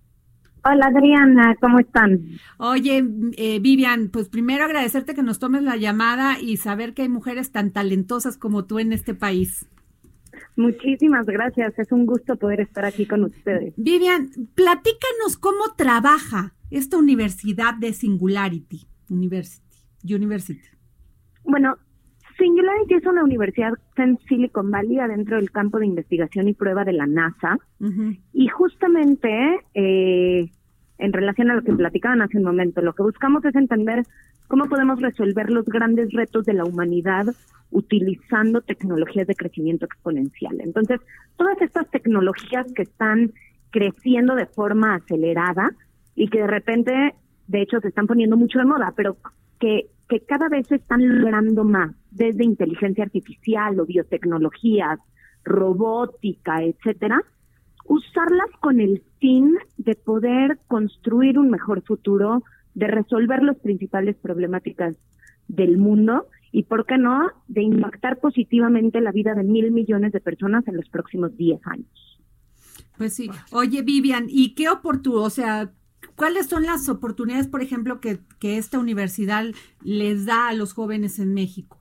Hola Adriana, ¿cómo están? Oye, eh, Vivian, pues primero agradecerte que nos tomes la llamada y saber que hay mujeres tan talentosas como tú en este país. Muchísimas gracias, es un gusto poder estar aquí con ustedes. Vivian, platícanos cómo trabaja esta universidad de Singularity University. University. Bueno, Singularity es una universidad en Silicon Valley, adentro del campo de investigación y prueba de la NASA. Y justamente, eh, en relación a lo que platicaban hace un momento, lo que buscamos es entender cómo podemos resolver los grandes retos de la humanidad utilizando tecnologías de crecimiento exponencial. Entonces, todas estas tecnologías que están creciendo de forma acelerada y que de repente, de hecho, se están poniendo mucho de moda, pero que que cada vez se están logrando más, desde inteligencia artificial o biotecnologías, robótica, etcétera, usarlas con el fin de poder construir un mejor futuro, de resolver las principales problemáticas del mundo y, ¿por qué no?, de impactar positivamente la vida de mil millones de personas en los próximos diez años. Pues sí. Oye, Vivian, ¿y qué oportunidad, o sea, cuáles son las oportunidades, por ejemplo, que, que esta universidad les da a los jóvenes en México?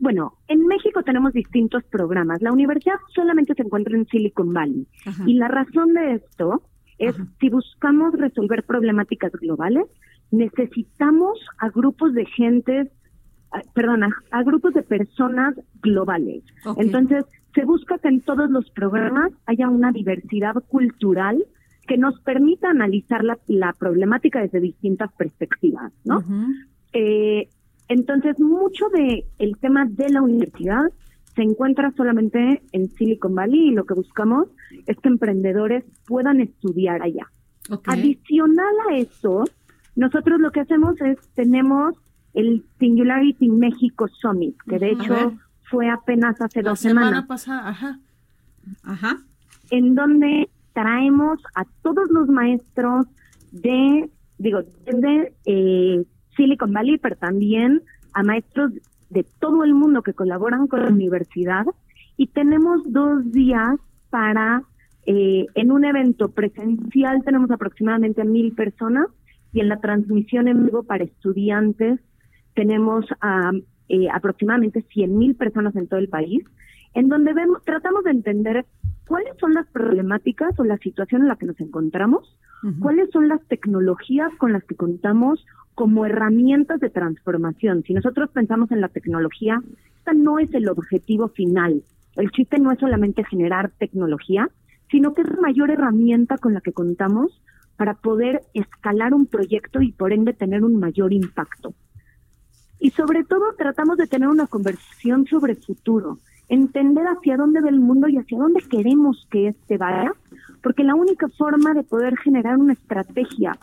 Bueno, en México tenemos distintos programas. La universidad solamente se encuentra en Silicon Valley. Y la razón de esto es si buscamos resolver problemáticas globales, necesitamos a grupos de gente, perdón, a, grupos de personas globales. Entonces, se busca que en todos los programas haya una diversidad cultural que nos permita analizar la, la problemática desde distintas perspectivas, ¿no? Entonces, mucho de el tema de la universidad se encuentra solamente en Silicon Valley y lo que buscamos es que emprendedores puedan estudiar allá. Adicional a eso, nosotros lo que hacemos es tenemos el Singularity México Summit, que de hecho fue apenas hace dos semana semanas. pasada, ajá. Ajá. En donde traemos a todos los maestros de, digo, desde eh, Silicon Valley, pero también a maestros de todo el mundo que colaboran con la universidad. Y tenemos dos días para, eh, en un evento presencial tenemos aproximadamente mil personas y en la transmisión en vivo para estudiantes tenemos a eh, aproximadamente cien mil personas en todo el país, en donde vemos, tratamos de entender cuáles son las problemáticas o la situación en la que nos encontramos, cuáles son las tecnologías con las que contamos como herramientas de transformación. Si nosotros pensamos en la tecnología, esta no es el objetivo final. El chiste no es solamente generar tecnología, sino que es la mayor herramienta con la que contamos para poder escalar un proyecto y por ende tener un mayor impacto. Y sobre todo tratamos de tener una conversación sobre futuro, entender hacia dónde va el mundo y hacia dónde queremos que éste vaya, porque la única forma de poder generar una estrategia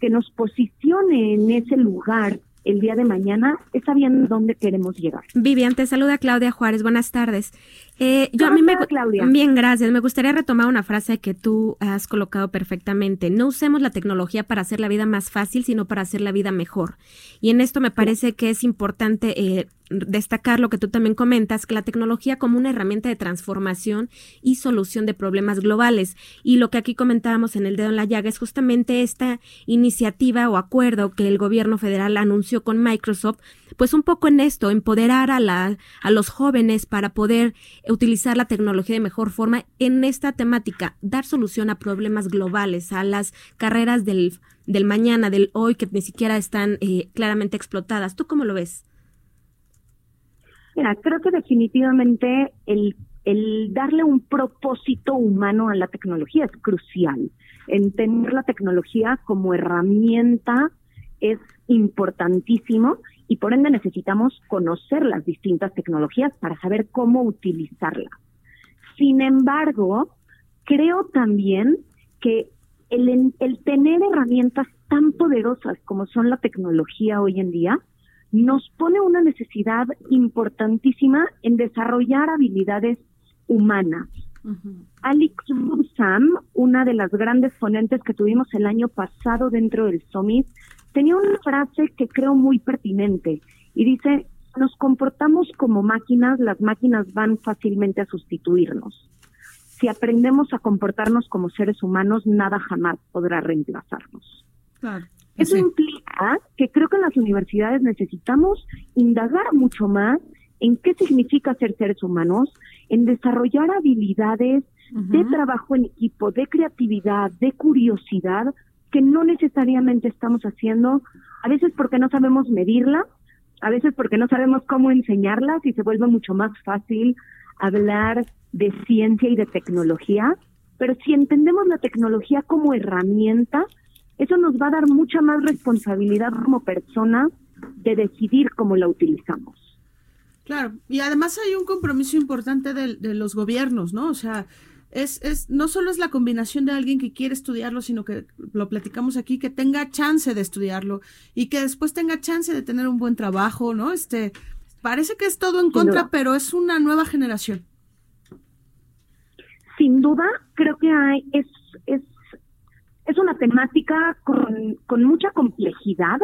que nos posicione en ese lugar el día de mañana es sabiendo dónde queremos llegar. Vivian, te saluda Claudia Juárez. Buenas tardes. Eh, yo a mí me Claudia? Bien, gracias. Me gustaría retomar una frase que tú has colocado perfectamente. No usemos la tecnología para hacer la vida más fácil, sino para hacer la vida mejor. Y en esto me parece que es importante eh, destacar lo que tú también comentas, que la tecnología como una herramienta de transformación y solución de problemas globales. Y lo que aquí comentábamos en el dedo en la llaga es justamente esta iniciativa o acuerdo que el gobierno federal anunció con Microsoft, pues un poco en esto, empoderar a, la, a los jóvenes para poder utilizar la tecnología de mejor forma en esta temática, dar solución a problemas globales, a las carreras del, del mañana, del hoy, que ni siquiera están eh, claramente explotadas. ¿Tú cómo lo ves? Mira, creo que definitivamente el, darle un propósito humano a la tecnología es crucial. Entender la tecnología como herramienta es importantísimo y por ende necesitamos conocer las distintas tecnologías para saber cómo utilizarlas. Sin embargo, creo también que el, el tener herramientas tan poderosas como son la tecnología hoy en día, nos pone una necesidad importantísima en desarrollar habilidades humanas. Alex Bursam, una de las grandes ponentes que tuvimos el año pasado dentro del Summit, tenía una frase que creo muy pertinente y dice, nos comportamos como máquinas, las máquinas van fácilmente a sustituirnos. Si aprendemos a comportarnos como seres humanos, nada jamás podrá reemplazarnos. Eso implica que creo que en las universidades necesitamos indagar mucho más en qué significa ser seres humanos, en desarrollar habilidades de trabajo en equipo, de creatividad, de curiosidad, que no necesariamente estamos haciendo, a veces porque no sabemos medirla, a veces porque no sabemos cómo enseñarlas y se vuelve mucho más fácil hablar de ciencia y de tecnología, pero si entendemos la tecnología como herramienta, eso nos va a dar mucha más responsabilidad como personas de decidir cómo la utilizamos. Claro, y además hay un compromiso importante de, de los gobiernos, ¿no? O sea, es, es, no solo es la combinación de alguien que quiere estudiarlo, sino que lo platicamos aquí, que tenga chance de estudiarlo y que después tenga chance de tener un buen trabajo, ¿no? Este, parece que es todo en contra, pero es una nueva generación. Sin duda, creo que hay, es, es, una temática con, con mucha complejidad.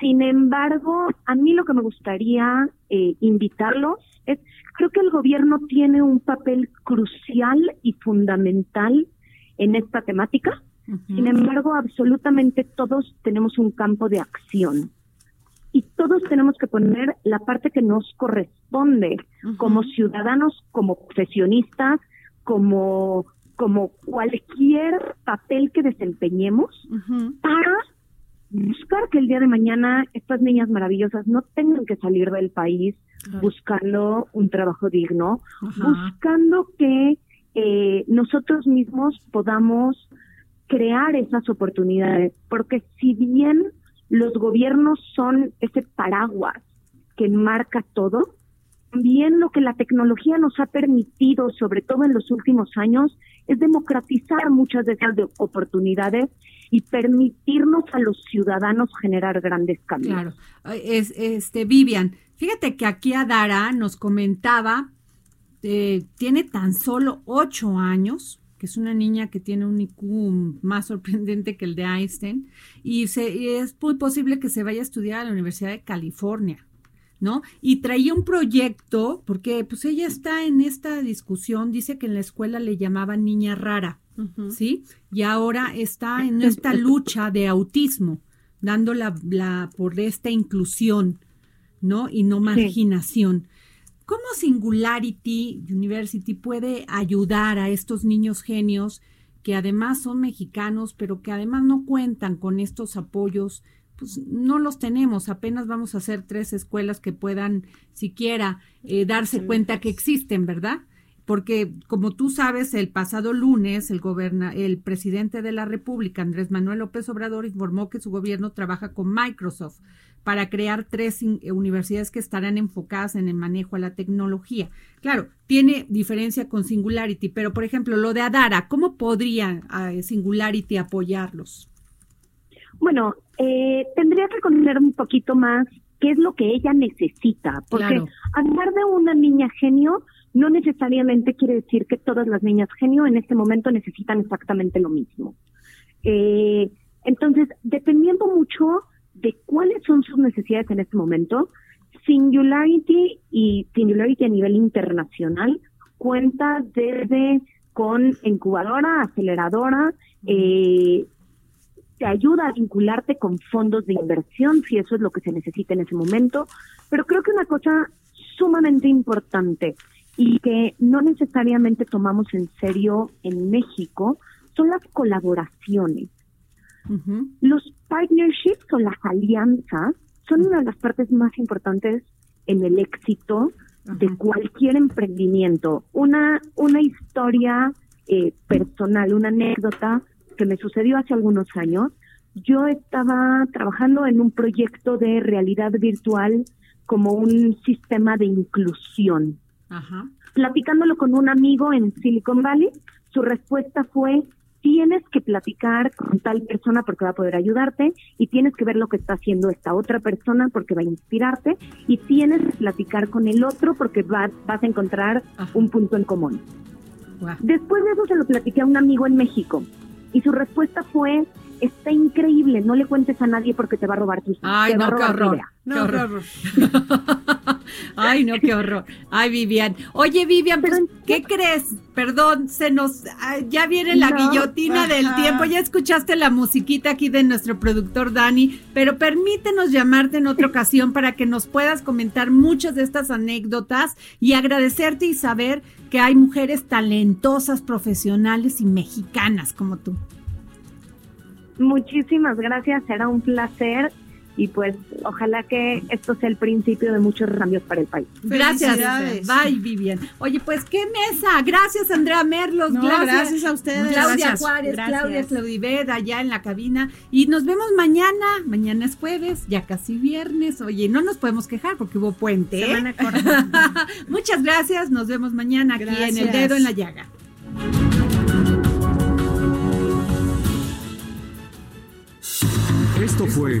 Sin embargo, a mí lo que me gustaría eh, invitarlos es Creo que el gobierno tiene un papel crucial y fundamental en esta temática. Sin embargo, absolutamente todos tenemos un campo de acción y todos tenemos que poner la parte que nos corresponde como ciudadanos, como profesionistas, como como cualquier papel que desempeñemos para buscar que el día de mañana estas niñas maravillosas no tengan que salir del país buscando un trabajo digno, buscando que eh, nosotros mismos podamos crear esas oportunidades, porque si bien los gobiernos son ese paraguas que enmarca todo, también lo que la tecnología nos ha permitido, sobre todo en los últimos años, es democratizar muchas de esas oportunidades y permitirnos a los ciudadanos generar grandes cambios. Claro. Es, este, Vivian, fíjate que aquí Adara nos comentaba, eh, tiene tan solo ocho años, que es una niña que tiene un IQ más sorprendente que el de Einstein, y, se, y es muy posible que se vaya a estudiar a la Universidad de California. ¿No? Y traía un proyecto, porque pues ella está en esta discusión, dice que en la escuela le llamaban niña rara, ¿sí? Y ahora está en esta lucha de autismo, dando la, la por esta inclusión, ¿no? Y no marginación. ¿Cómo Singularity University puede ayudar a estos niños genios que además son mexicanos, pero que además no cuentan con estos apoyos pues no los tenemos, apenas vamos a hacer tres escuelas que puedan siquiera eh, darse cuenta que existen, ¿verdad? Porque como tú sabes, el pasado lunes el, goberna, el presidente de la República, Andrés Manuel López Obrador, informó que su gobierno trabaja con Microsoft para crear tres eh, universidades que estarán enfocadas en el manejo a la tecnología. Claro, tiene diferencia con Singularity, pero por ejemplo, lo de Adara, ¿cómo podría eh, Singularity apoyarlos? Bueno, eh, tendría que conocer un poquito más qué es lo que ella necesita, porque hablar de una niña genio no necesariamente quiere decir que todas las niñas genio en este momento necesitan exactamente lo mismo. Eh, entonces, dependiendo mucho de cuáles son sus necesidades en este momento, Singularity y Singularity a nivel internacional cuenta desde con incubadora, aceleradora, eh, te ayuda a vincularte con fondos de inversión, si eso es lo que se necesita en ese momento. Pero creo que una cosa sumamente importante y que no necesariamente tomamos en serio en México son las colaboraciones. Los partnerships o las alianzas son una de las partes más importantes en el éxito de cualquier emprendimiento. Una, una historia eh, personal, una anécdota que me sucedió hace algunos años. Yo estaba trabajando en un proyecto de realidad virtual como un sistema de inclusión. Platicándolo con un amigo en Silicon Valley, su respuesta fue, tienes que platicar con tal persona porque va a poder ayudarte y tienes que ver lo que está haciendo esta otra persona porque va a inspirarte y tienes que platicar con el otro porque vas a encontrar un punto en común. Después de eso se lo platiqué a un amigo en México y su respuesta fue, está increíble, no le cuentes a nadie porque te va a robar tus Ay, no, qué horror. No, qué horror. Ay, no, qué horror. Ay, Vivian. Oye, Vivian, pues, ¿qué crees? Perdón, se nos ya viene la guillotina del tiempo. Ya escuchaste la musiquita aquí de nuestro productor Dani, pero permítenos llamarte en otra ocasión para que nos puedas comentar muchas de estas anécdotas y agradecerte y saber que hay mujeres talentosas, profesionales y mexicanas como tú. Muchísimas gracias, será un placer y pues ojalá que esto sea el principio de muchos cambios para el país. Gracias, bye Vivian. Oye, pues qué mesa, gracias Andrea Merlos, gracias, a ustedes. Claudia gracias. Juárez. Claudia Claudiver, allá en la cabina y nos vemos mañana, mañana es jueves, ya casi viernes, oye, no nos podemos quejar porque hubo puente. ¿eh? Semana corta. Muchas gracias, nos vemos mañana aquí en El Dedo en la Llaga. Esto fue